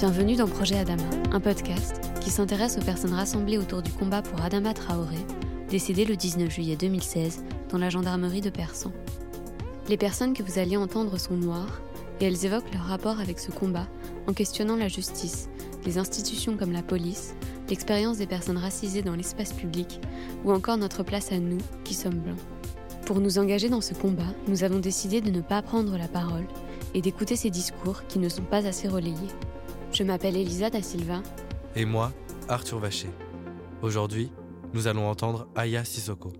Bienvenue dans Projet Adama, un podcast qui s'intéresse aux personnes rassemblées autour du combat pour Adama Traoré, décédé le 19 juillet 2016 dans la gendarmerie de Persan. Les personnes que vous alliez entendre sont noires et elles évoquent leur rapport avec ce combat en questionnant la justice, les institutions comme la police, l'expérience des personnes racisées dans l'espace public ou encore notre place à nous qui sommes blancs. Pour nous engager dans ce combat, nous avons décidé de ne pas prendre la parole et d'écouter ces discours qui ne sont pas assez relayés. Je m'appelle Elisa da Silva. Et moi, Arthur Vacher. Aujourd'hui, nous allons entendre Aya Sissoko.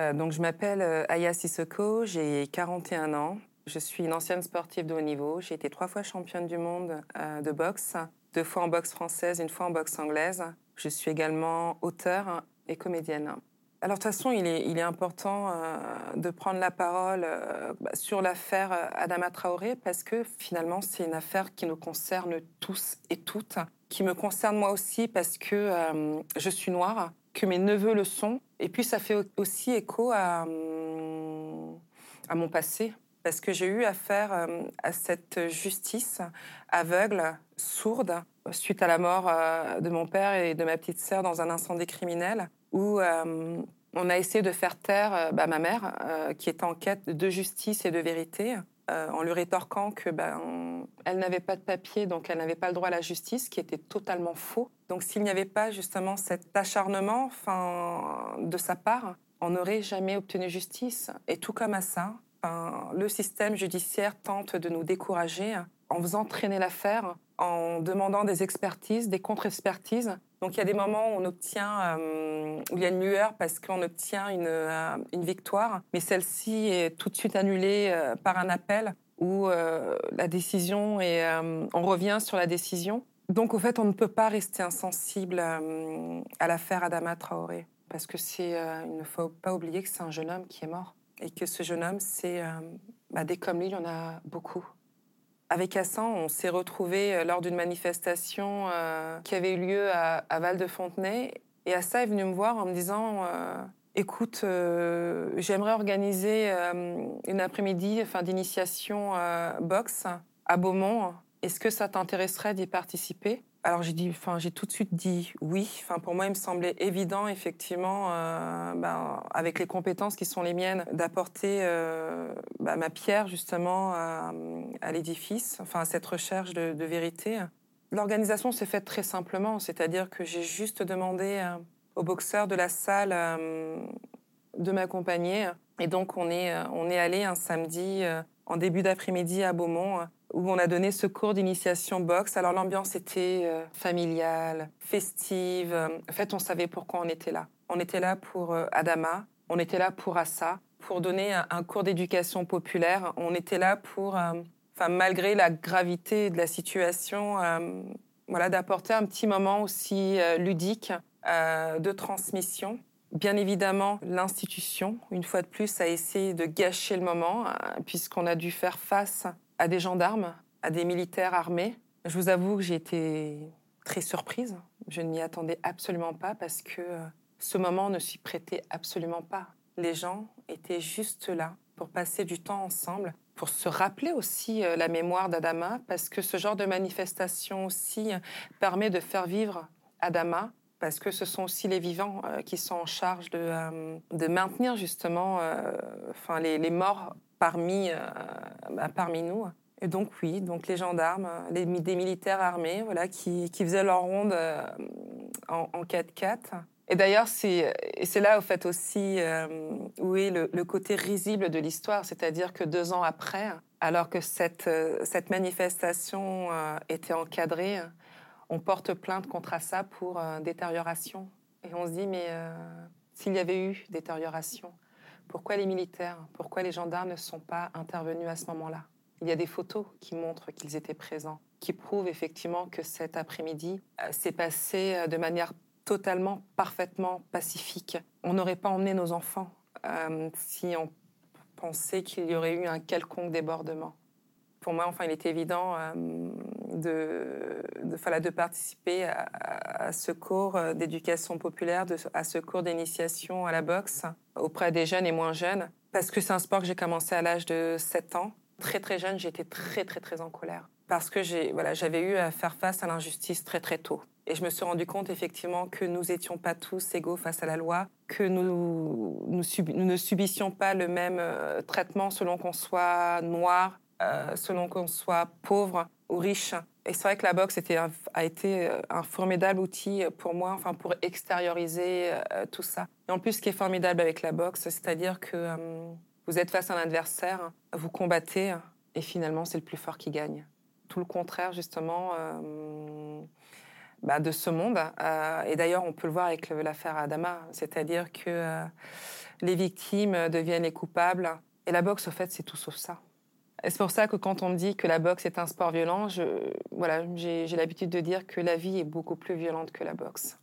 Euh, donc, je m'appelle euh, Aya Sissoko, j'ai 41 ans. Je suis une ancienne sportive de haut niveau. J'ai été trois fois championne du monde euh, de boxe, deux fois en boxe française, une fois en boxe anglaise. Je suis également auteure et comédienne. Alors de toute façon, il est, important euh, de prendre la parole euh, bah, sur l'affaire Adama Traoré parce que finalement, c'est une affaire qui nous concerne tous et toutes, qui me concerne moi aussi parce que je suis noire, que mes neveux le sont, et puis ça fait aussi écho à, mon passé parce que j'ai eu affaire euh, à cette justice aveugle, sourde, suite à la mort euh, de mon père et de ma petite sœur dans un incendie criminel, où euh, on a essayé de faire taire bah, ma mère, qui était en quête de justice et de vérité, en lui rétorquant que ben, elle n'avait pas de papier, donc elle n'avait pas le droit à la justice, qui était totalement faux. Donc s'il n'y avait pas justement cet acharnement, de sa part, on n'aurait jamais obtenu justice. Et tout comme à ça, le système judiciaire tente de nous décourager en faisant traîner l'affaire, en demandant des expertises, des contre-expertises. Donc il y a des moments où on obtient, euh, où il y a une lueur parce qu'on obtient une, euh, victoire, mais celle-ci est tout de suite annulée euh, par un appel où la décision et on revient sur la décision. Donc au fait, on ne peut pas rester insensible à l'affaire Adama Traoré parce que c'est, il ne faut pas oublier que c'est un jeune homme qui est mort et que ce jeune homme, c'est bah, des comme lui, il y en a beaucoup. Avec Hassan, on s'est retrouvés euh, lors d'une manifestation euh, qui avait eu lieu à, Val de Fontenay. Et Hassan est venu me voir en me disant Écoute, j'aimerais organiser une après-midi enfin, d'initiation boxe à Beaumont. Est-ce que ça t'intéresserait d'y participer? Alors j'ai dit, enfin j'ai tout de suite dit oui. Enfin pour moi il me semblait évident effectivement, euh, ben, avec les compétences qui sont les miennes, d'apporter euh, ben, ma pierre justement à, l'édifice, enfin à cette recherche de, vérité. L'organisation s'est faite très simplement, c'est-à-dire que j'ai juste demandé euh, aux boxeurs de la salle de m'accompagner, et donc on est on est allé un samedi en début d'après-midi à Beaumont où on a donné ce cours d'initiation boxe. Alors l'ambiance était euh, familiale, festive. En fait, on savait pourquoi on était là. On était là pour euh, Adama, on était là pour Assa, pour donner un, cours d'éducation populaire. On était là pour, euh, enfin malgré la gravité de la situation, voilà, d'apporter un petit moment aussi ludique de transmission. Bien évidemment, l'institution, une fois de plus, a essayé de gâcher le moment, puisqu'on a dû faire face à des gendarmes, à des militaires armés. Je vous avoue que j'ai été très surprise. Je ne m'y attendais absolument pas parce que euh, ce moment ne s'y prêtait absolument pas. Les gens étaient juste là pour passer du temps ensemble, pour se rappeler aussi euh, la mémoire d'Adama, parce que ce genre de manifestation aussi euh, permet de faire vivre Adama, parce que ce sont aussi les vivants qui sont en charge de, de maintenir justement enfin, les, les morts parmi, euh, bah, parmi nous. Et donc oui, donc les gendarmes, les, des militaires armés, voilà, qui, qui faisaient leur ronde euh, en, 4x4. Et d'ailleurs, c'est là, au fait, aussi euh, où est le, côté risible de l'histoire. C'est-à-dire que deux ans après, alors que cette, cette manifestation était encadrée, on porte plainte contre ça pour détérioration. Et on se dit, mais s'il y avait eu détérioration, pourquoi les militaires, pourquoi les gendarmes ne sont pas intervenus à ce moment-là? Il y a des photos qui montrent qu'ils étaient présents, qui prouvent effectivement que cet après-midi euh, s'est passé euh, de manière totalement, parfaitement pacifique. On n'aurait pas emmené nos enfants euh, si on pensait qu'il y aurait eu un quelconque débordement. Pour moi, enfin, il est évident de, de, de participer à, ce cours d'éducation populaire, à ce cours d'initiation à la boxe auprès des jeunes et moins jeunes, parce que c'est un sport que j'ai commencé à l'âge de 7 ans. Très très jeune, j'étais très très très en colère parce que j'ai voilà, j'avais eu à faire face à l'injustice très très tôt. Et je me suis rendu compte effectivement que nous étions pas tous égaux face à la loi, que nous, nous, ne subissions pas le même euh, traitement selon qu'on soit noir, euh, selon qu'on soit pauvre ou riche. Et c'est vrai que la boxe a été euh, un formidable outil pour moi, enfin pour extérioriser tout ça. Et en plus, ce qui est formidable avec la boxe, c'est-à-dire que vous êtes face à un adversaire, vous combattez, et finalement, c'est le plus fort qui gagne. Tout le contraire, justement, euh, bah, de ce monde. Euh, et d'ailleurs, on peut le voir avec l'affaire Adama, c'est-à-dire que euh, les victimes deviennent les coupables. Et la boxe, au fait, c'est tout sauf ça. C'est pour ça que quand on me dit que la boxe est un sport violent, voilà, j'ai l'habitude de dire que la vie est beaucoup plus violente que la boxe.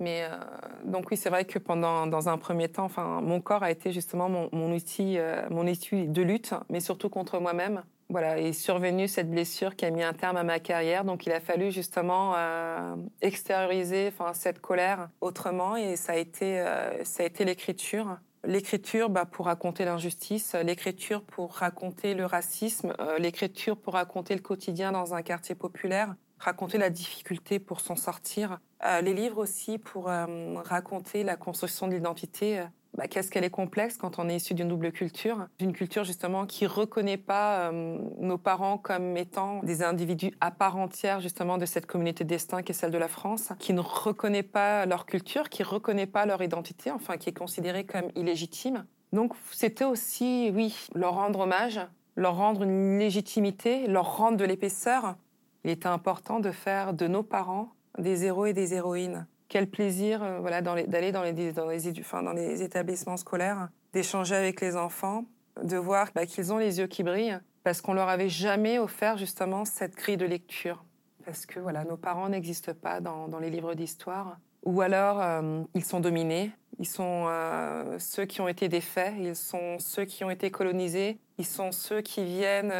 Mais euh, donc oui, c'est vrai que pendant, dans un premier temps, enfin, mon corps a été justement mon, outil, euh, mon outil de lutte, mais surtout contre moi-même. Voilà, est survenue cette blessure qui a mis un terme à ma carrière. Donc, il a fallu justement euh, extérioriser, enfin, cette colère autrement, et ça a été, ça a été l'écriture. L'écriture bah, pour raconter l'injustice, l'écriture pour raconter le racisme, l'écriture pour raconter le quotidien dans un quartier populaire, raconter la difficulté pour s'en sortir. Euh, les livres aussi pour euh, raconter la construction de l'identité. Euh, bah, qu'est-ce qu'elle est complexe quand on est issu d'une double culture, d'une culture justement qui reconnaît pas nos parents comme étant des individus à part entière justement de cette communauté destin qui est celle de la France, qui ne reconnaît pas leur culture, qui reconnaît pas leur identité, enfin qui est considérée comme illégitime. Donc c'était aussi, oui, leur rendre hommage, leur rendre une légitimité, leur rendre de l'épaisseur, il était important de faire de nos parents des héros et des héroïnes. Quel plaisir euh, voilà, d'aller dans les, dans, les, établissements scolaires, d'échanger avec les enfants, de voir bah, qu'ils ont les yeux qui brillent, parce qu'on leur avait jamais offert justement cette grille de lecture. Parce que voilà, nos parents n'existent pas dans, les livres d'histoire. Ou alors, euh, ils sont dominés, ils sont euh, ceux qui ont été défaits, ils sont ceux qui ont été colonisés, ils sont ceux qui viennent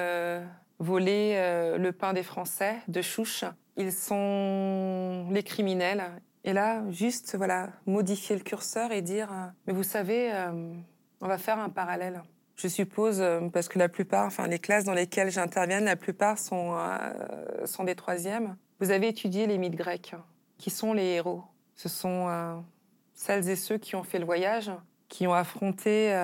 voler le pain des Français de chouche. Ils sont les criminels. Et là, juste voilà, modifier le curseur et dire euh, mais vous savez, euh, on va faire un parallèle. Je suppose parce que la plupart, enfin les classes dans lesquelles j'interviens, la plupart sont sont des troisièmes. Vous avez étudié les mythes grecs. Qui sont les héros? Ce sont celles et ceux qui ont fait le voyage, qui ont affronté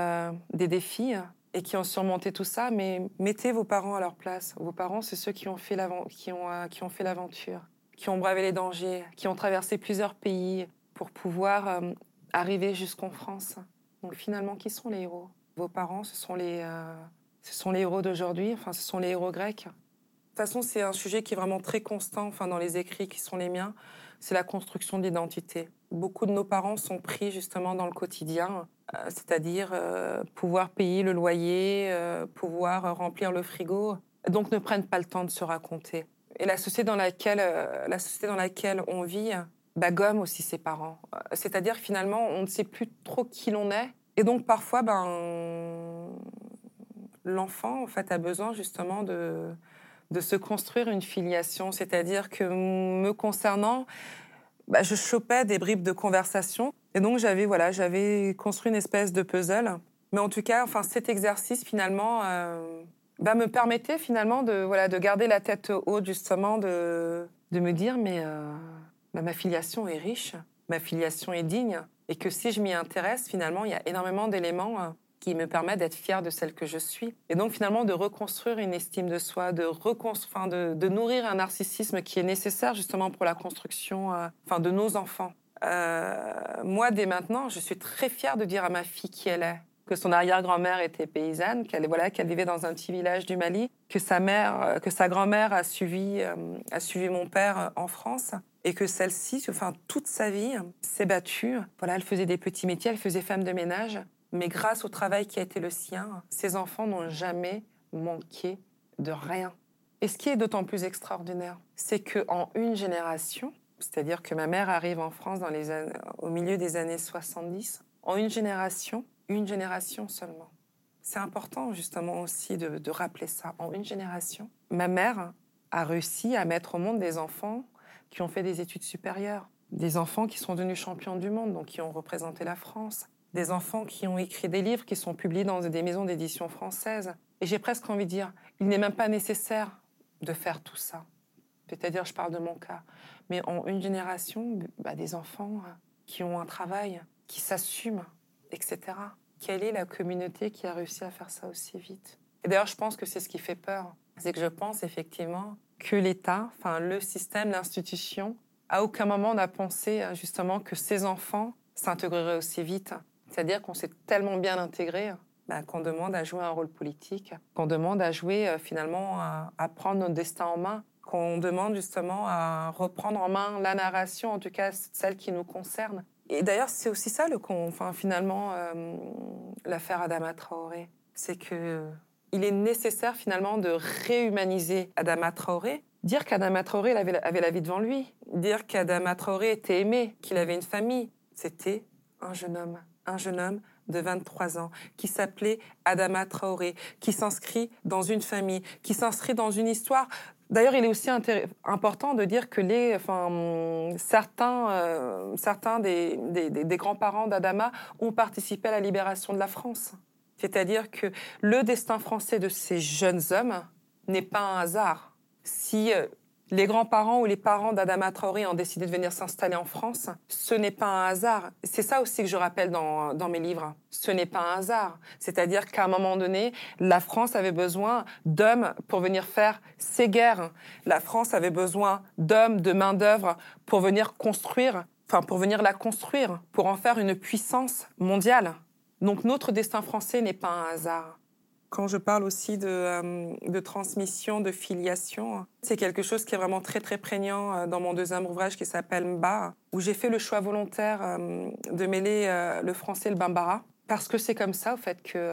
des défis, et qui ont surmonté tout ça, mais mettez vos parents à leur place. Vos parents, c'est ceux qui ont fait qui ont, euh, qui ont fait l'aventure, qui ont bravé les dangers, qui ont traversé plusieurs pays pour pouvoir euh, arriver jusqu'en France. Donc finalement, qui sont les héros? Vos parents, ce sont les, euh, ce sont les héros d'aujourd'hui, enfin ce sont les héros grecs. De toute façon, c'est un sujet qui est vraiment très constant enfin, dans les écrits qui sont les miens, c'est la construction d'identité. Beaucoup de nos parents sont pris justement dans le quotidien, euh, c'est-à-dire euh, pouvoir payer le loyer, euh, pouvoir remplir le frigo, donc ne prennent pas le temps de se raconter. Et la société dans laquelle, la société dans laquelle on vit bah, gomme aussi ses parents. C'est-à-dire finalement, on ne sait plus trop qui l'on est. Et donc parfois, ben, l'enfant en fait, a besoin justement de, de se construire une filiation. C'est-à-dire que me concernant, bah, je chopais des bribes de conversation. Et donc, j'avais voilà, j'avais construit une espèce de puzzle. Mais en tout cas, enfin, cet exercice, finalement, euh, bah, me permettait finalement de, voilà, de garder la tête haute, justement, de, de me dire, mais euh, bah, ma filiation est riche, ma filiation est digne. Et que si je m'y intéresse, finalement, il y a énormément d'éléments euh, qui me permet d'être fière de celle que je suis. Et donc finalement de reconstruire une estime de soi, de, de, de, nourrir un narcissisme qui est nécessaire justement pour la construction euh, de nos enfants. Euh, moi, dès maintenant, je suis très fière de dire à ma fille qui elle est que son arrière-grand-mère était paysanne, qu'elle voilà, qu'elle vivait dans un petit village du Mali, que sa mère, euh, que sa grand-mère a suivi, euh, a suivi mon père en France, et que celle-ci, enfin toute sa vie, s'est battue. Voilà, elle faisait des petits métiers, elle faisait femme de ménage, mais grâce au travail qui a été le sien, ces enfants n'ont jamais manqué de rien. Et ce qui est d'autant plus extraordinaire, c'est qu'en une génération, c'est-à-dire que ma mère arrive en France au milieu des années 70, en une génération, une génération seulement. C'est important justement aussi de, de rappeler ça. En une génération, ma mère a réussi à mettre au monde des enfants qui ont fait des études supérieures, des enfants qui sont devenus champions du monde, donc qui ont représenté la France, des enfants qui ont écrit des livres qui sont publiés dans des maisons d'édition françaises. Et j'ai presque envie de dire, il n'est même pas nécessaire de faire tout ça. C'est-à-dire, je parle de mon cas. Mais en une génération, bah, des enfants qui ont un travail, qui s'assument, etc. Quelle est la communauté qui a réussi à faire ça aussi vite? Et d'ailleurs, je pense que c'est ce qui fait peur. C'est que je pense effectivement que l'État, enfin le système, l'institution, à aucun moment n'a pensé justement que ces enfants s'intégreraient aussi vite. C'est-à-dire qu'on s'est tellement bien intégré bah, qu'on demande à jouer un rôle politique, qu'on demande à jouer euh, finalement à, prendre notre destin en main, qu'on demande justement à reprendre en main la narration, en tout cas celle qui nous concerne. Et d'ailleurs, c'est aussi ça le enfin finalement euh, l'affaire Adama Traoré, c'est que il est nécessaire finalement de réhumaniser Adama Traoré. Dire qu'Adama Traoré avait, avait la vie devant lui, dire qu'Adama Traoré était aimé, qu'il avait une famille, c'était un jeune homme, un jeune homme de 23 ans, qui s'appelait Adama Traoré, qui s'inscrit dans une famille, qui s'inscrit dans une histoire. D'ailleurs, il est aussi important de dire que les, enfin, certains, euh, certains des, des grands-parents d'Adama ont participé à la libération de la France. C'est-à-dire que le destin français de ces jeunes hommes n'est pas un hasard. Si euh, les grands-parents ou les parents d'Adama Traoré ont décidé de venir s'installer en France, ce n'est pas un hasard. C'est ça aussi que je rappelle dans, dans mes livres. Ce n'est pas un hasard. C'est-à-dire qu'à un moment donné, la France avait besoin d'hommes pour venir faire ses guerres. La France avait besoin d'hommes, de main-d'œuvre pour venir construire, enfin, pour venir la construire, pour en faire une puissance mondiale. Donc notre destin français n'est pas un hasard. Quand je parle aussi de, euh, de transmission, de filiation, c'est quelque chose qui est vraiment très très prégnant euh, dans mon deuxième ouvrage qui s'appelle Mba, où j'ai fait le choix volontaire euh, de mêler le français et le bambara, parce que c'est comme ça, au fait, que,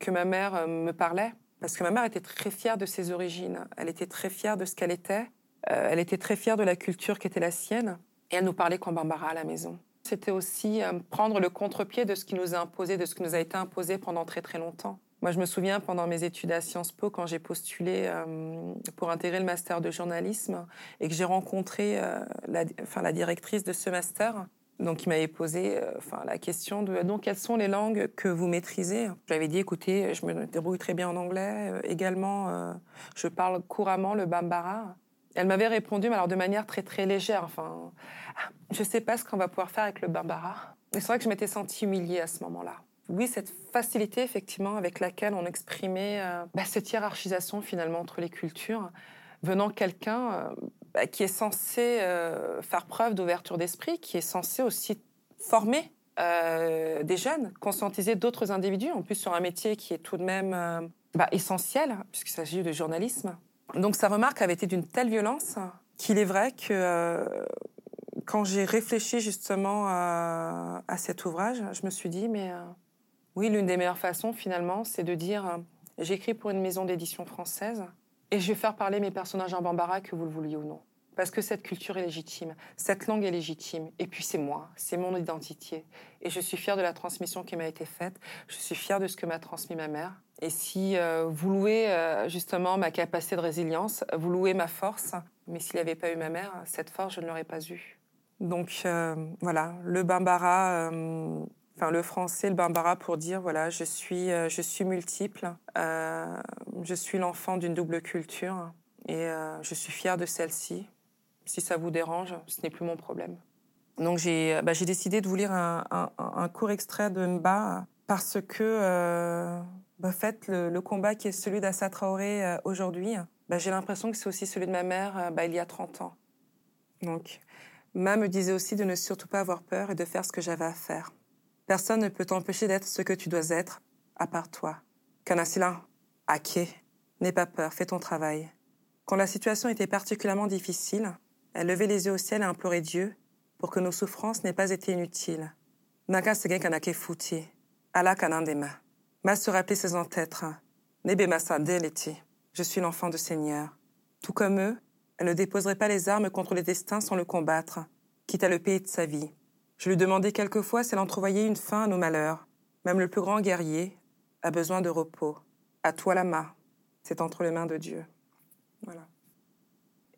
que ma mère me parlait. Parce que ma mère était très fière de ses origines, elle était très fière de ce qu'elle était, elle était très fière de la culture qui était la sienne, et elle nous parlait qu'en bambara à la maison. C'était aussi euh, prendre le contre-pied de ce qui nous a imposé, de ce qui nous a été imposé pendant très très longtemps. Moi, je me souviens pendant mes études à Sciences Po, quand j'ai postulé euh, pour intégrer le master de journalisme et que j'ai rencontré euh, la, enfin, la directrice de ce master, donc qui m'avait posé enfin, la question de donc quelles sont les langues que vous maîtrisez? J'avais dit écoutez, je me débrouille très bien en anglais. également, je parle couramment le bambara. Elle m'avait répondu, mais alors de manière très très légère. Enfin, je sais pas ce qu'on va pouvoir faire avec le bambara. Mais c'est vrai que je m'étais sentie humiliée à ce moment-là. Oui, cette facilité effectivement avec laquelle on exprimait euh, bah, cette hiérarchisation finalement entre les cultures, venant quelqu'un euh, bah, qui est censé euh, faire preuve d'ouverture d'esprit, qui est censé aussi former des jeunes, conscientiser d'autres individus, en plus sur un métier qui est tout de même bah, essentiel, puisqu'il s'agit de journalisme. Donc sa remarque avait été d'une telle violence qu'il est vrai que euh, quand j'ai réfléchi justement à, cet ouvrage, je me suis dit, mais euh, oui, l'une des meilleures façons finalement, c'est de dire, euh, j'écris pour une maison d'édition française et je vais faire parler mes personnages en bambara, que vous le vouliez ou non. Parce que cette culture est légitime, cette langue est légitime, et puis c'est moi, c'est mon identité. Et je suis fière de la transmission qui m'a été faite, je suis fière de ce que m'a transmis ma mère, et si euh, vous louez euh, justement ma capacité de résilience, vous louez ma force, mais s'il n'y avait pas eu ma mère, cette force, je ne l'aurais pas eue. Donc euh, voilà, le bambara, enfin le français, le bambara pour dire voilà, je suis, je suis multiple, je suis l'enfant d'une double culture et je suis fière de celle-ci. Si ça vous dérange, ce n'est plus mon problème. Donc j'ai bah, décidé de vous lire un, court extrait de Mba parce que en fait, le, combat qui est celui d'Assa Traoré euh, aujourd'hui, bah, j'ai l'impression que c'est aussi celui de ma mère euh, bah, il y a 30 ans. Donc, Ma me disait aussi de ne surtout pas avoir peur et de faire ce que j'avais à faire. Personne ne peut t'empêcher d'être ce que tu dois être, à part toi. Kanasila, Ake, n'aie pas peur, fais ton travail. Quand la situation était particulièrement difficile, elle levait les yeux au ciel et implorait Dieu pour que nos souffrances n'aient pas été inutiles. Naga kanake futi, ala kanandema. Ma se rappelait ses ancêtres. Nebemasa Deleti. Je suis l'enfant du Seigneur. Tout comme eux, elle ne déposerait pas les armes contre les destins sans le combattre, quitte à le pays de sa vie. Je lui demandais quelquefois si elle entrevoyait une fin à nos malheurs. Même le plus grand guerrier a besoin de repos. À toi la main. C'est entre les mains de Dieu. Voilà.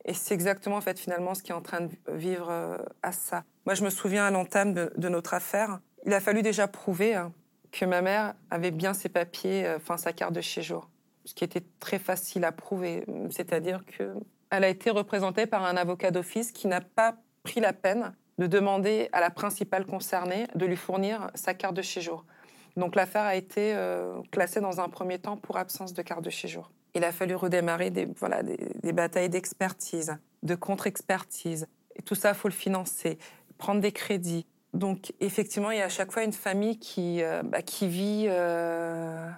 Et c'est exactement en fait finalement ce qui est en train de vivre euh, à ça. Moi, je me souviens à l'entame de, notre affaire, il a fallu déjà prouver hein, que ma mère avait bien ses papiers, euh, enfin sa carte de séjour, ce qui était très facile à prouver. C'est-à-dire qu'elle a été représentée par un avocat d'office qui n'a pas pris la peine de demander à la principale concernée de lui fournir sa carte de séjour. Donc l'affaire a été euh, classée dans un premier temps pour absence de carte de séjour. Il a fallu redémarrer des, voilà, des, batailles d'expertise, de contre-expertise. Et tout ça, il faut le financer, prendre des crédits. Donc effectivement, il y a à chaque fois une famille qui, euh, bah, qui vit euh,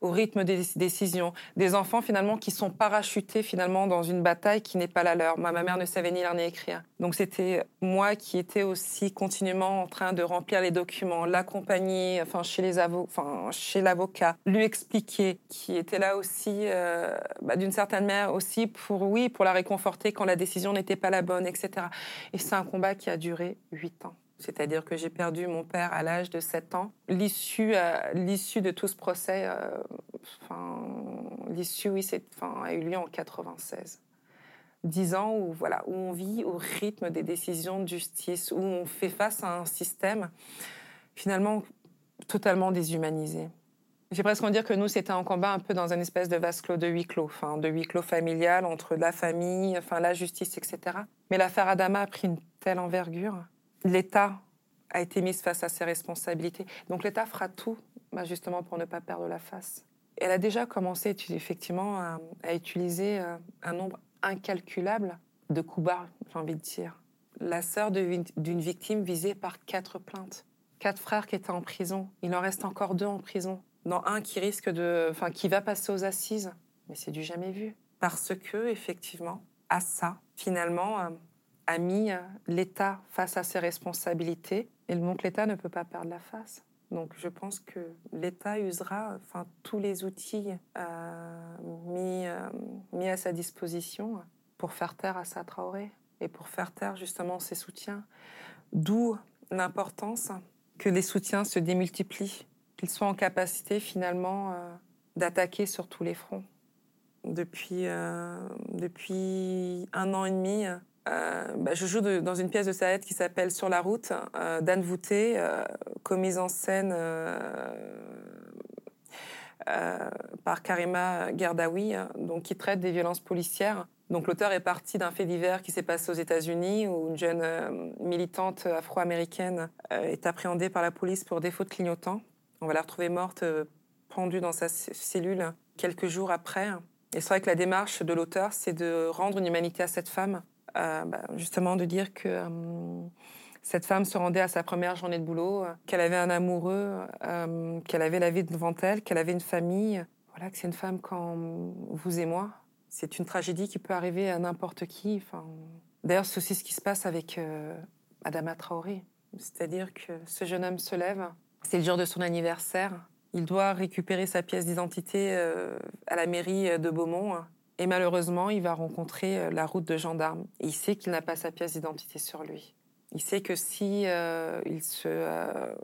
au rythme des décisions. Des enfants finalement qui sont parachutés finalement dans une bataille qui n'est pas la leur. Ma mère ne savait ni lire ni écrire. Donc c'était moi qui étais aussi continuellement en train de remplir les documents, l'accompagner, enfin chez les enfin chez l'avocat, lui expliquer, qui était là aussi euh, bah, d'une certaine manière aussi pour oui pour la réconforter quand la décision n'était pas la bonne, etc. Et c'est un combat qui a duré huit ans. C'est-à-dire que j'ai perdu mon père à l'âge de 7 ans. L'issue, euh, l'issue de tout ce procès, euh, l'issue, oui, c'est, a eu lieu en 96. Dix ans où, voilà, où on vit au rythme des décisions de justice, où on fait face à un système finalement totalement déshumanisé. J'ai presque envie de dire que nous, c'était un combat un peu dans une espèce de vase clos, de huis clos, enfin, de huis clos familial entre la famille, enfin, la justice, etc. Mais l'affaire Adama a pris une telle envergure l'État a été mis face à ses responsabilités. Donc l'État fera tout, bah, justement, pour ne pas perdre la face. Elle a déjà commencé, effectivement, à, utiliser euh, un nombre incalculable de coups bas, j'ai envie de dire. La sœur d'une victime visée par quatre plaintes. Quatre frères qui étaient en prison. Il en reste encore deux en prison. Dans un qui risque de, enfin, qui va passer aux assises. Mais c'est du jamais vu. Parce que, effectivement, à ça, finalement, euh, a mis euh, l'État face à ses responsabilités. Et donc l'État ne peut pas perdre la face. Donc je pense que l'État usera enfin, tous les outils euh, mis, euh, mis à sa disposition pour faire taire à sa Traoré et pour faire taire justement ses soutiens. D'où l'importance que les soutiens se démultiplient, qu'ils soient en capacité finalement d'attaquer sur tous les fronts. Depuis, depuis un an et demi, bah, je joue dans une pièce de Saed qui s'appelle Sur la route, euh, d'Anne Vouté, euh, commise en scène par Karima Gerdawi, donc qui traite des violences policières. Donc l'auteur est parti d'un fait divers qui s'est passé aux États-Unis où une jeune militante afro-américaine est appréhendée par la police pour défaut de clignotant. On va la retrouver morte, pendue dans sa cellule quelques jours après. Et c'est vrai que la démarche de l'auteur, c'est de rendre une humanité à cette femme euh, bah, justement de dire que euh, cette femme se rendait à sa première journée de boulot, euh, qu'elle avait un amoureux, qu'elle avait la vie devant elle, qu'elle avait une famille. Voilà, que c'est une femme comme vous et moi. C'est une tragédie qui peut arriver à n'importe qui. Enfin, D'ailleurs, c'est aussi ce qui se passe avec Adama Traoré. C'est-à-dire que ce jeune homme se lève, c'est le jour de son anniversaire. Il doit récupérer sa pièce d'identité à la mairie de Beaumont. Et malheureusement, il va rencontrer euh, la route de gendarme. il sait qu'il n'a pas sa pièce d'identité sur lui. Il sait que si euh, il se, euh,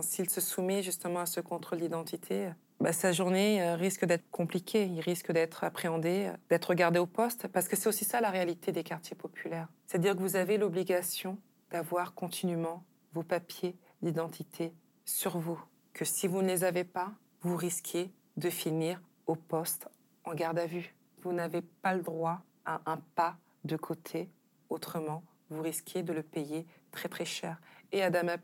s'il se soumet justement à ce contrôle d'identité, bah, sa journée risque d'être compliquée. Il risque d'être appréhendé, d'être gardé au poste, parce que c'est aussi ça la réalité des quartiers populaires. C'est-à-dire que vous avez l'obligation d'avoir continuellement vos papiers d'identité sur vous. Que si vous ne les avez pas, vous risquez de finir au poste en garde à vue vous n'avez pas le droit à un pas de côté. Autrement, vous risquez de le payer très très cher. Et Adama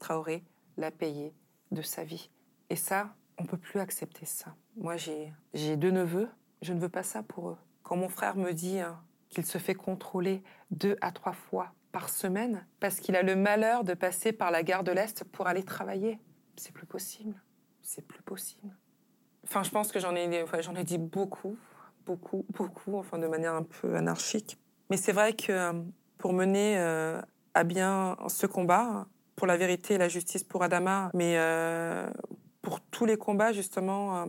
Traoré l'a payé de sa vie. Et ça, on peut plus accepter ça. Moi, j'ai deux neveux. Je ne veux pas ça pour eux. Quand mon frère me dit hein, qu'il se fait contrôler deux à trois fois par semaine parce qu'il a le malheur de passer par la gare de l'Est pour aller travailler, c'est plus possible. C'est plus possible. Enfin, je pense que j'en ai, enfin, j'en ai dit beaucoup beaucoup, beaucoup, enfin de manière un peu anarchique. Mais c'est vrai que euh, pour mener euh, à bien ce combat, pour la vérité et la justice pour Adama, mais euh, pour tous les combats justement,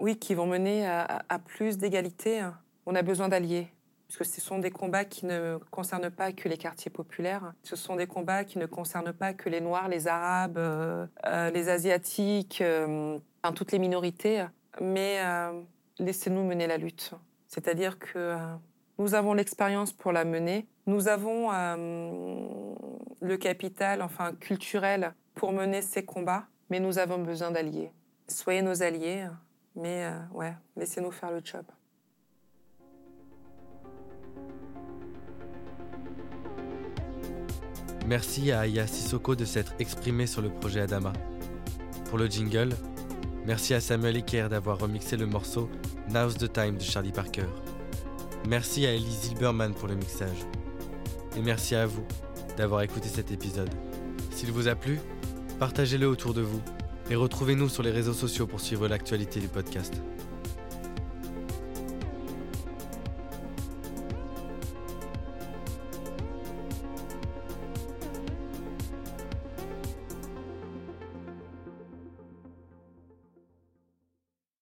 oui, qui vont mener à, plus d'égalité, on a besoin d'alliés. Parce que ce sont des combats qui ne concernent pas que les quartiers populaires. Ce sont des combats qui ne concernent pas que les Noirs, les Arabes, les Asiatiques, toutes les minorités. Mais laissez-nous mener la lutte. C'est-à-dire que euh, nous avons l'expérience pour la mener, nous avons euh, le capital, enfin culturel, pour mener ces combats. Mais nous avons besoin d'alliés. Soyez nos alliés, mais euh, laissez-nous faire le job. Merci à Aya Sissoko de s'être exprimée sur le projet Adama. Pour le jingle, merci à Samuel Eker d'avoir remixé le morceau Now's the Time de Charlie Parker. Merci à Ellie Zilberman pour le mixage. Et merci à vous d'avoir écouté cet épisode. S'il vous a plu, partagez-le autour de vous et retrouvez-nous sur les réseaux sociaux pour suivre l'actualité du podcast.